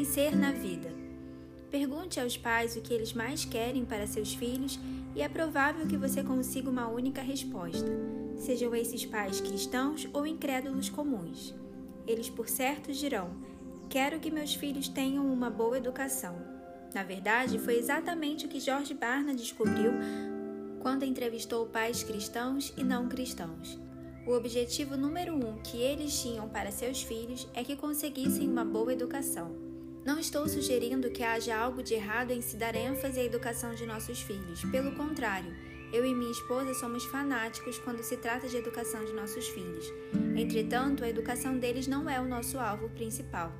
vencer na vida. Pergunte aos pais o que eles mais querem para seus filhos e é provável que você consiga uma única resposta. Sejam esses pais cristãos ou incrédulos comuns. Eles, por certo, dirão: Quero que meus filhos tenham uma boa educação. Na verdade, foi exatamente o que George Barna descobriu quando entrevistou pais cristãos e não cristãos. O objetivo número um que eles tinham para seus filhos é que conseguissem uma boa educação. Não estou sugerindo que haja algo de errado em se dar ênfase à educação de nossos filhos. Pelo contrário, eu e minha esposa somos fanáticos quando se trata de educação de nossos filhos. Entretanto, a educação deles não é o nosso alvo principal.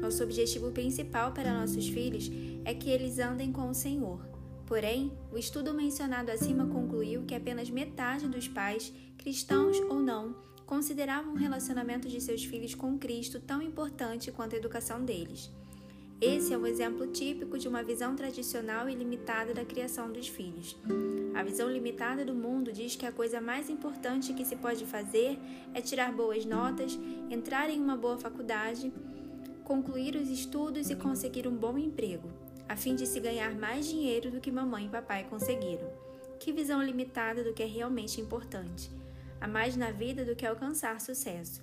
Nosso objetivo principal para nossos filhos é que eles andem com o Senhor. Porém, o estudo mencionado acima concluiu que apenas metade dos pais, cristãos ou não, consideravam o relacionamento de seus filhos com Cristo tão importante quanto a educação deles. Esse é um exemplo típico de uma visão tradicional e limitada da criação dos filhos. A visão limitada do mundo diz que a coisa mais importante que se pode fazer é tirar boas notas, entrar em uma boa faculdade, concluir os estudos e conseguir um bom emprego, a fim de se ganhar mais dinheiro do que mamãe e papai conseguiram. Que visão limitada do que é realmente importante. Há mais na vida do que alcançar sucesso.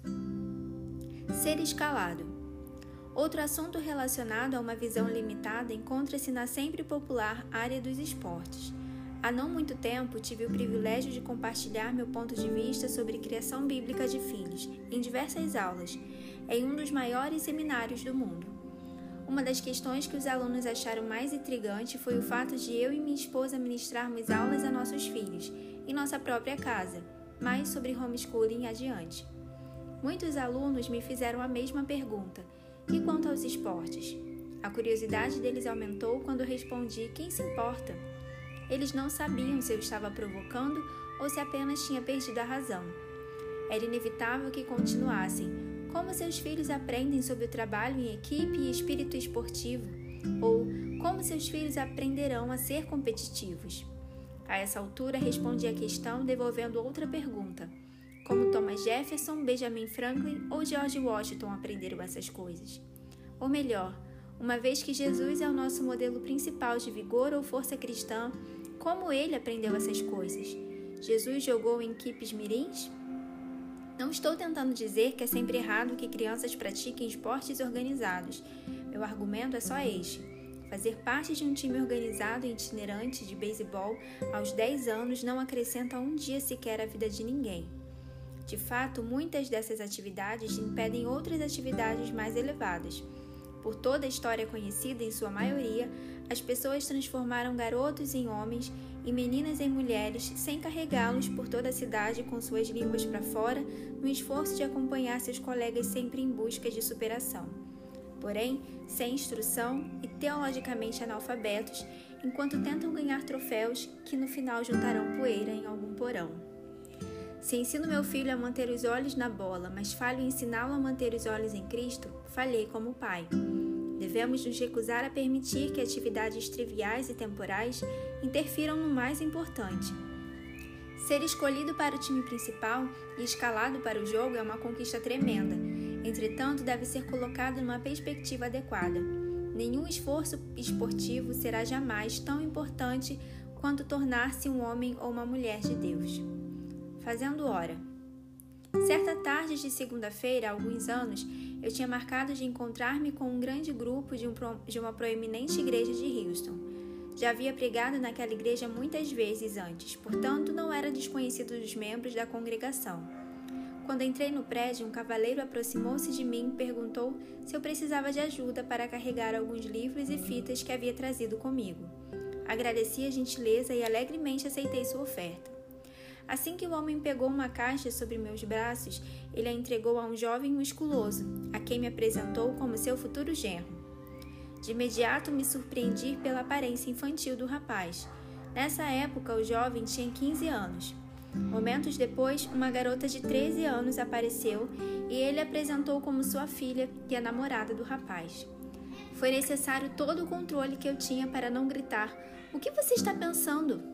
Ser escalado. Outro assunto relacionado a uma visão limitada encontra-se na sempre popular área dos esportes. Há não muito tempo tive o privilégio de compartilhar meu ponto de vista sobre criação bíblica de filhos em diversas aulas, em um dos maiores seminários do mundo. Uma das questões que os alunos acharam mais intrigante foi o fato de eu e minha esposa ministrarmos aulas a nossos filhos, em nossa própria casa, mais sobre homeschooling adiante. Muitos alunos me fizeram a mesma pergunta e quanto aos esportes? A curiosidade deles aumentou quando respondi: quem se importa? Eles não sabiam se eu estava provocando ou se apenas tinha perdido a razão. Era inevitável que continuassem. Como seus filhos aprendem sobre o trabalho em equipe e espírito esportivo? Ou como seus filhos aprenderão a ser competitivos? A essa altura, respondi a questão devolvendo outra pergunta como Thomas Jefferson, Benjamin Franklin ou George Washington aprenderam essas coisas. Ou melhor, uma vez que Jesus é o nosso modelo principal de vigor ou força cristã, como ele aprendeu essas coisas? Jesus jogou em equipes mirins? Não estou tentando dizer que é sempre errado que crianças pratiquem esportes organizados. Meu argumento é só este. Fazer parte de um time organizado e itinerante de beisebol aos 10 anos não acrescenta um dia sequer a vida de ninguém. De fato, muitas dessas atividades impedem outras atividades mais elevadas. Por toda a história conhecida, em sua maioria, as pessoas transformaram garotos em homens e meninas em mulheres sem carregá-los por toda a cidade com suas línguas para fora, no esforço de acompanhar seus colegas sempre em busca de superação. Porém, sem instrução e teologicamente analfabetos, enquanto tentam ganhar troféus que no final juntarão poeira em algum porão. Se ensino meu filho a manter os olhos na bola, mas falho em ensiná-lo a manter os olhos em Cristo, falhei como pai. Devemos nos recusar a permitir que atividades triviais e temporais interfiram no mais importante. Ser escolhido para o time principal e escalado para o jogo é uma conquista tremenda, entretanto, deve ser colocado numa perspectiva adequada. Nenhum esforço esportivo será jamais tão importante quanto tornar-se um homem ou uma mulher de Deus fazendo hora. Certa tarde de segunda-feira, há alguns anos, eu tinha marcado de encontrar-me com um grande grupo de, um, de uma proeminente igreja de Houston. Já havia pregado naquela igreja muitas vezes antes, portanto não era desconhecido dos membros da congregação. Quando entrei no prédio, um cavaleiro aproximou-se de mim e perguntou se eu precisava de ajuda para carregar alguns livros e fitas que havia trazido comigo. Agradeci a gentileza e alegremente aceitei sua oferta. Assim que o homem pegou uma caixa sobre meus braços, ele a entregou a um jovem musculoso, a quem me apresentou como seu futuro genro. De imediato me surpreendi pela aparência infantil do rapaz. Nessa época, o jovem tinha 15 anos. Momentos depois, uma garota de 13 anos apareceu e ele apresentou como sua filha e a namorada do rapaz. Foi necessário todo o controle que eu tinha para não gritar: O que você está pensando?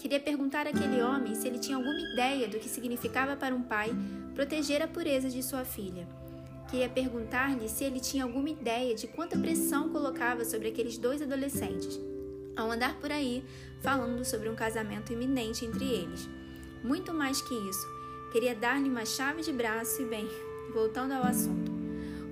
Queria perguntar àquele homem se ele tinha alguma ideia do que significava para um pai proteger a pureza de sua filha. Queria perguntar-lhe se ele tinha alguma ideia de quanta pressão colocava sobre aqueles dois adolescentes ao andar por aí falando sobre um casamento iminente entre eles. Muito mais que isso, queria dar-lhe uma chave de braço e, bem, voltando ao assunto.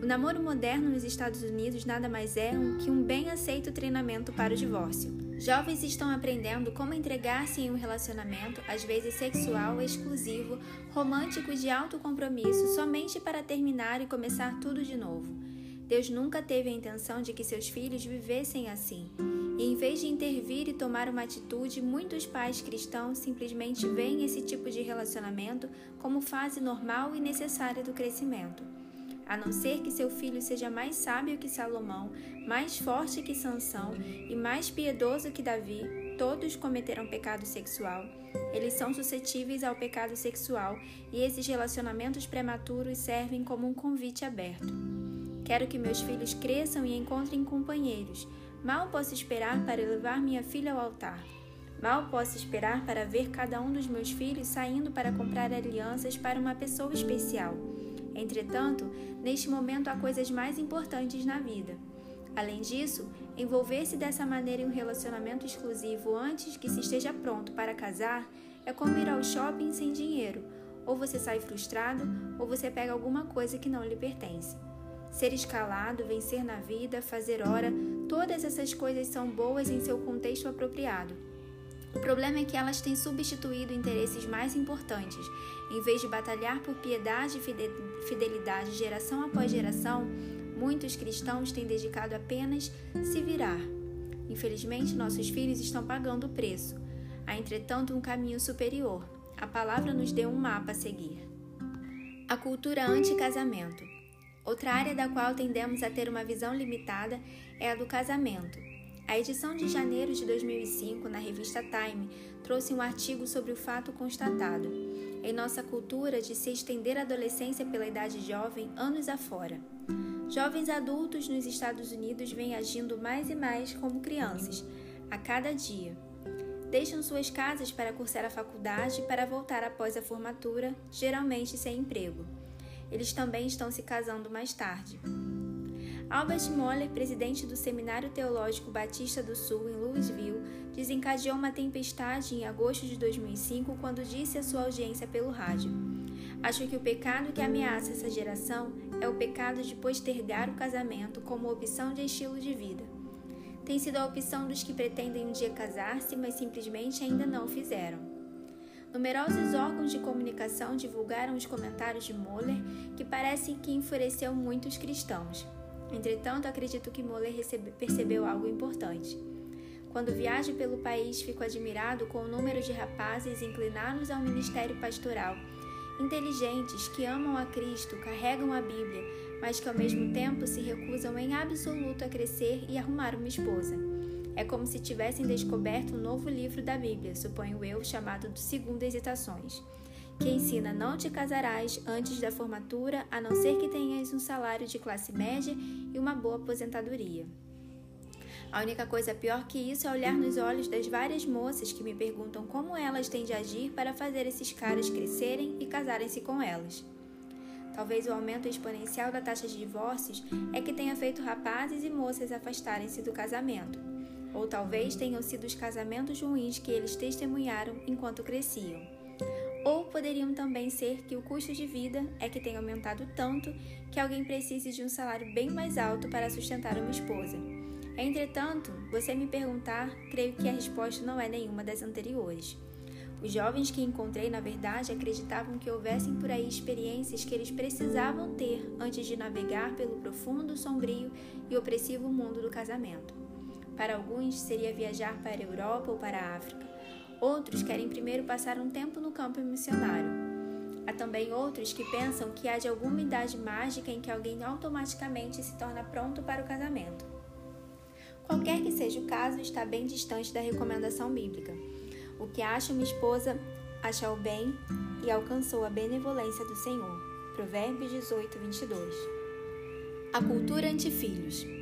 O namoro moderno nos Estados Unidos nada mais é que um bem aceito treinamento para o divórcio. Jovens estão aprendendo como entregar-se em um relacionamento, às vezes sexual, exclusivo, romântico e de alto compromisso, somente para terminar e começar tudo de novo. Deus nunca teve a intenção de que seus filhos vivessem assim. E em vez de intervir e tomar uma atitude, muitos pais cristãos simplesmente veem esse tipo de relacionamento como fase normal e necessária do crescimento. A não ser que seu filho seja mais sábio que Salomão, mais forte que Sansão e mais piedoso que Davi, todos cometeram pecado sexual. Eles são suscetíveis ao pecado sexual e esses relacionamentos prematuros servem como um convite aberto. Quero que meus filhos cresçam e encontrem companheiros. Mal posso esperar para levar minha filha ao altar. Mal posso esperar para ver cada um dos meus filhos saindo para comprar alianças para uma pessoa especial. Entretanto, neste momento há coisas mais importantes na vida. Além disso, envolver-se dessa maneira em um relacionamento exclusivo antes que se esteja pronto para casar é como ir ao shopping sem dinheiro. Ou você sai frustrado, ou você pega alguma coisa que não lhe pertence. Ser escalado, vencer na vida, fazer hora, todas essas coisas são boas em seu contexto apropriado. O problema é que elas têm substituído interesses mais importantes. Em vez de batalhar por piedade e fidelidade geração após geração, muitos cristãos têm dedicado apenas se virar. Infelizmente, nossos filhos estão pagando o preço. Há, entretanto, um caminho superior. A palavra nos deu um mapa a seguir. A cultura anti-casamento. Outra área da qual tendemos a ter uma visão limitada é a do casamento. A edição de janeiro de 2005, na revista Time, trouxe um artigo sobre o fato constatado, em nossa cultura de se estender a adolescência pela idade jovem anos afora. Jovens adultos nos Estados Unidos vêm agindo mais e mais como crianças, a cada dia. Deixam suas casas para cursar a faculdade para voltar após a formatura, geralmente sem emprego. Eles também estão se casando mais tarde. Albert Moller, presidente do Seminário Teológico Batista do Sul, em Louisville, desencadeou uma tempestade em agosto de 2005 quando disse à sua audiência pelo rádio: Acho que o pecado que ameaça essa geração é o pecado de postergar o casamento como opção de estilo de vida. Tem sido a opção dos que pretendem um dia casar-se, mas simplesmente ainda não o fizeram. Numerosos órgãos de comunicação divulgaram os comentários de Moller, que parece que enfureceu muitos cristãos. Entretanto, acredito que Moller percebeu algo importante. Quando viajo pelo país, fico admirado com o número de rapazes inclinados ao ministério pastoral, inteligentes, que amam a Cristo, carregam a Bíblia, mas que ao mesmo tempo se recusam em absoluto a crescer e arrumar uma esposa. É como se tivessem descoberto um novo livro da Bíblia, suponho eu, chamado do Segundo Hesitações que ensina não te casarás antes da formatura, a não ser que tenhas um salário de classe média e uma boa aposentadoria. A única coisa pior que isso é olhar nos olhos das várias moças que me perguntam como elas têm de agir para fazer esses caras crescerem e casarem-se com elas. Talvez o aumento exponencial da taxa de divórcios é que tenha feito rapazes e moças afastarem-se do casamento. Ou talvez tenham sido os casamentos ruins que eles testemunharam enquanto cresciam. Ou poderiam também ser que o custo de vida é que tem aumentado tanto que alguém precise de um salário bem mais alto para sustentar uma esposa. Entretanto, você me perguntar, creio que a resposta não é nenhuma das anteriores. Os jovens que encontrei, na verdade, acreditavam que houvessem por aí experiências que eles precisavam ter antes de navegar pelo profundo, sombrio e opressivo mundo do casamento. Para alguns, seria viajar para a Europa ou para a África. Outros querem primeiro passar um tempo no campo missionário. Há também outros que pensam que há de alguma idade mágica em que alguém automaticamente se torna pronto para o casamento. Qualquer que seja o caso, está bem distante da recomendação bíblica. O que acha uma esposa acha o bem e alcançou a benevolência do Senhor. Provérbios 18, 22. A cultura anti-filhos.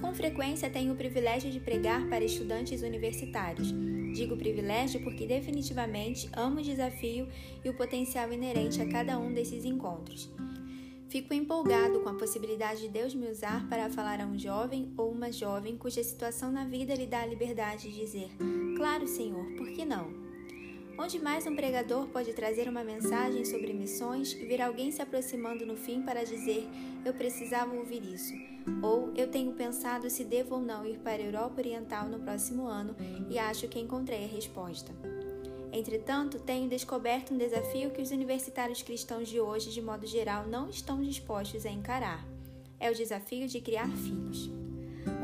Com frequência tenho o privilégio de pregar para estudantes universitários Digo privilégio porque definitivamente amo o desafio e o potencial inerente a cada um desses encontros. Fico empolgado com a possibilidade de Deus me usar para falar a um jovem ou uma jovem cuja situação na vida lhe dá a liberdade de dizer: Claro, Senhor, por que não? Onde mais um pregador pode trazer uma mensagem sobre missões e ver alguém se aproximando no fim para dizer: Eu precisava ouvir isso? Ou eu tenho pensado se devo ou não ir para a Europa Oriental no próximo ano e acho que encontrei a resposta. Entretanto, tenho descoberto um desafio que os universitários cristãos de hoje, de modo geral, não estão dispostos a encarar. É o desafio de criar filhos.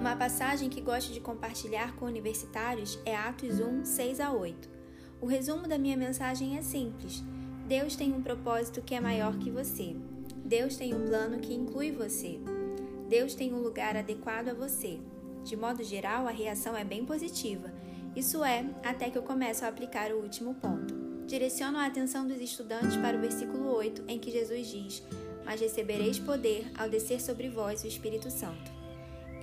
Uma passagem que gosto de compartilhar com universitários é Atos 1, 6 a 8. O resumo da minha mensagem é simples. Deus tem um propósito que é maior que você. Deus tem um plano que inclui você. Deus tem um lugar adequado a você. De modo geral, a reação é bem positiva isso é, até que eu começo a aplicar o último ponto. Direciono a atenção dos estudantes para o versículo 8, em que Jesus diz: Mas recebereis poder ao descer sobre vós o Espírito Santo.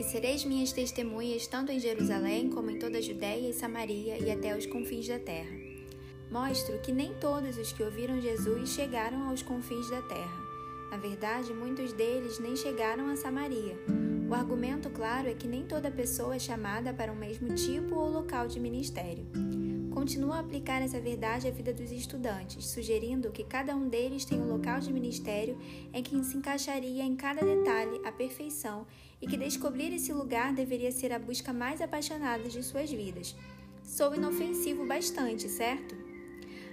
E sereis minhas testemunhas tanto em Jerusalém como em toda a Judéia e Samaria e até os confins da terra. Mostro que nem todos os que ouviram Jesus chegaram aos confins da terra. Na verdade, muitos deles nem chegaram a Samaria. O argumento, claro, é que nem toda pessoa é chamada para o mesmo tipo ou local de ministério. Continuo a aplicar essa verdade à vida dos estudantes, sugerindo que cada um deles tem um local de ministério em que se encaixaria em cada detalhe à perfeição e que descobrir esse lugar deveria ser a busca mais apaixonada de suas vidas. Sou inofensivo bastante, certo?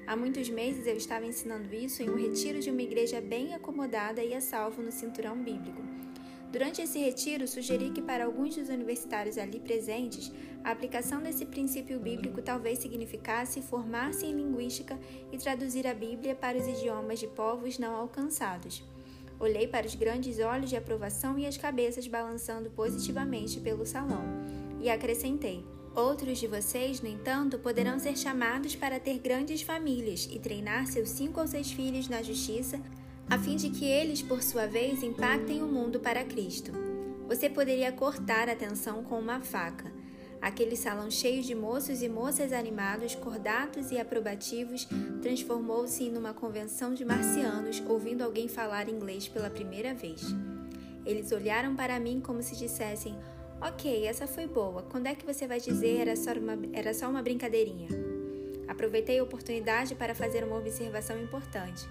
Há muitos meses eu estava ensinando isso em um retiro de uma igreja bem acomodada e a salvo no cinturão bíblico. Durante esse retiro, sugeri que para alguns dos universitários ali presentes, a aplicação desse princípio bíblico talvez significasse formar-se em linguística e traduzir a Bíblia para os idiomas de povos não alcançados. Olhei para os grandes olhos de aprovação e as cabeças balançando positivamente pelo salão, e acrescentei: Outros de vocês, no entanto, poderão ser chamados para ter grandes famílias e treinar seus cinco ou seis filhos na justiça a fim de que eles, por sua vez, impactem o mundo para Cristo. Você poderia cortar a tensão com uma faca. Aquele salão cheio de moços e moças animados, cordatos e aprobativos transformou-se em uma convenção de marcianos ouvindo alguém falar inglês pela primeira vez. Eles olharam para mim como se dissessem: Ok, essa foi boa. Quando é que você vai dizer era só uma, era só uma brincadeirinha? Aproveitei a oportunidade para fazer uma observação importante.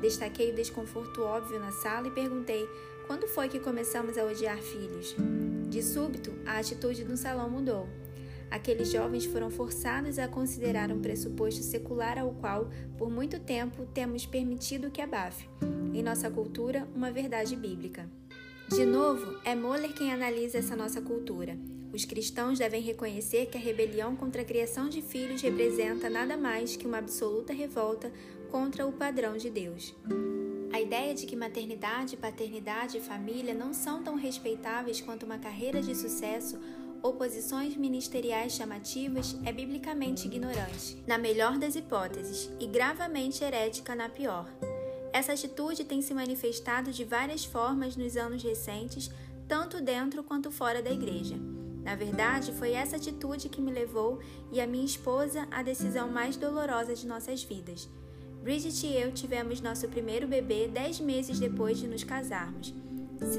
Destaquei o desconforto óbvio na sala e perguntei: quando foi que começamos a odiar filhos? De súbito, a atitude no salão mudou. Aqueles jovens foram forçados a considerar um pressuposto secular ao qual, por muito tempo, temos permitido que abafe, em nossa cultura, uma verdade bíblica. De novo, é Moller quem analisa essa nossa cultura. Os cristãos devem reconhecer que a rebelião contra a criação de filhos representa nada mais que uma absoluta revolta contra o padrão de Deus. A ideia de que maternidade, paternidade e família não são tão respeitáveis quanto uma carreira de sucesso ou posições ministeriais chamativas é biblicamente ignorante, na melhor das hipóteses, e gravamente herética na pior. Essa atitude tem se manifestado de várias formas nos anos recentes, tanto dentro quanto fora da igreja. Na verdade, foi essa atitude que me levou e a minha esposa à decisão mais dolorosa de nossas vidas Bridget e eu tivemos nosso primeiro bebê dez meses depois de nos casarmos.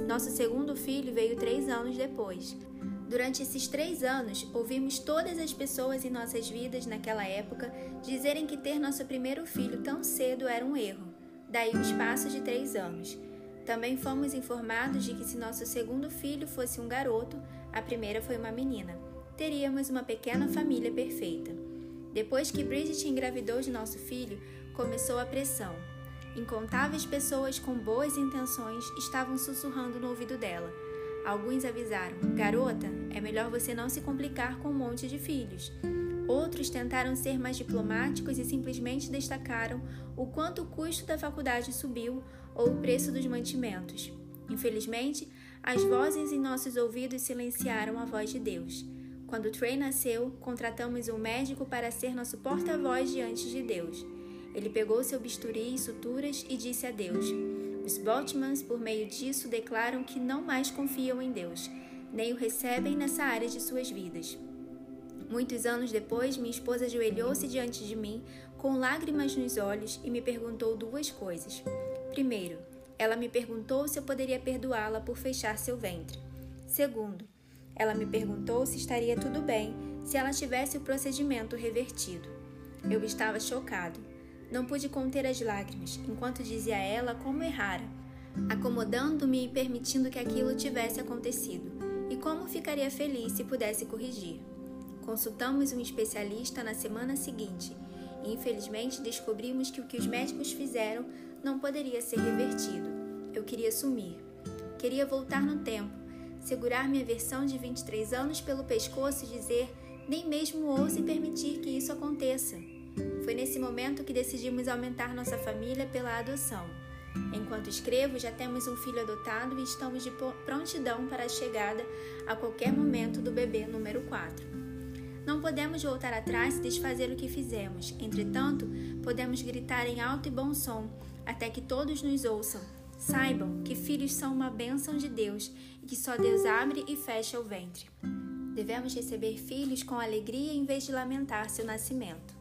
Nosso segundo filho veio três anos depois. Durante esses três anos, ouvimos todas as pessoas em nossas vidas naquela época dizerem que ter nosso primeiro filho tão cedo era um erro. Daí o espaço de três anos. Também fomos informados de que se nosso segundo filho fosse um garoto, a primeira foi uma menina, teríamos uma pequena família perfeita. Depois que Bridget engravidou de nosso filho, começou a pressão. Incontáveis pessoas com boas intenções estavam sussurrando no ouvido dela. Alguns avisaram: Garota, é melhor você não se complicar com um monte de filhos. Outros tentaram ser mais diplomáticos e simplesmente destacaram o quanto o custo da faculdade subiu ou o preço dos mantimentos. Infelizmente, as vozes em nossos ouvidos silenciaram a voz de Deus. Quando Trey nasceu, contratamos um médico para ser nosso porta-voz diante de Deus. Ele pegou seu bisturi e suturas e disse a Deus. Os Boltmans, por meio disso, declaram que não mais confiam em Deus, nem o recebem nessa área de suas vidas. Muitos anos depois, minha esposa ajoelhou-se diante de mim, com lágrimas nos olhos, e me perguntou duas coisas. Primeiro, ela me perguntou se eu poderia perdoá-la por fechar seu ventre. Segundo, ela me perguntou se estaria tudo bem se ela tivesse o procedimento revertido. Eu estava chocado. Não pude conter as lágrimas enquanto dizia a ela como errara, acomodando-me e permitindo que aquilo tivesse acontecido, e como ficaria feliz se pudesse corrigir. Consultamos um especialista na semana seguinte e, infelizmente, descobrimos que o que os médicos fizeram não poderia ser revertido. Eu queria sumir. Queria voltar no tempo, segurar minha versão de 23 anos pelo pescoço e dizer: nem mesmo ouse permitir que isso aconteça. Foi nesse momento que decidimos aumentar nossa família pela adoção. Enquanto escrevo, já temos um filho adotado e estamos de prontidão para a chegada a qualquer momento do bebê número 4. Não podemos voltar atrás e desfazer o que fizemos, entretanto, podemos gritar em alto e bom som, até que todos nos ouçam. Saibam que filhos são uma bênção de Deus e que só Deus abre e fecha o ventre. Devemos receber filhos com alegria em vez de lamentar seu nascimento.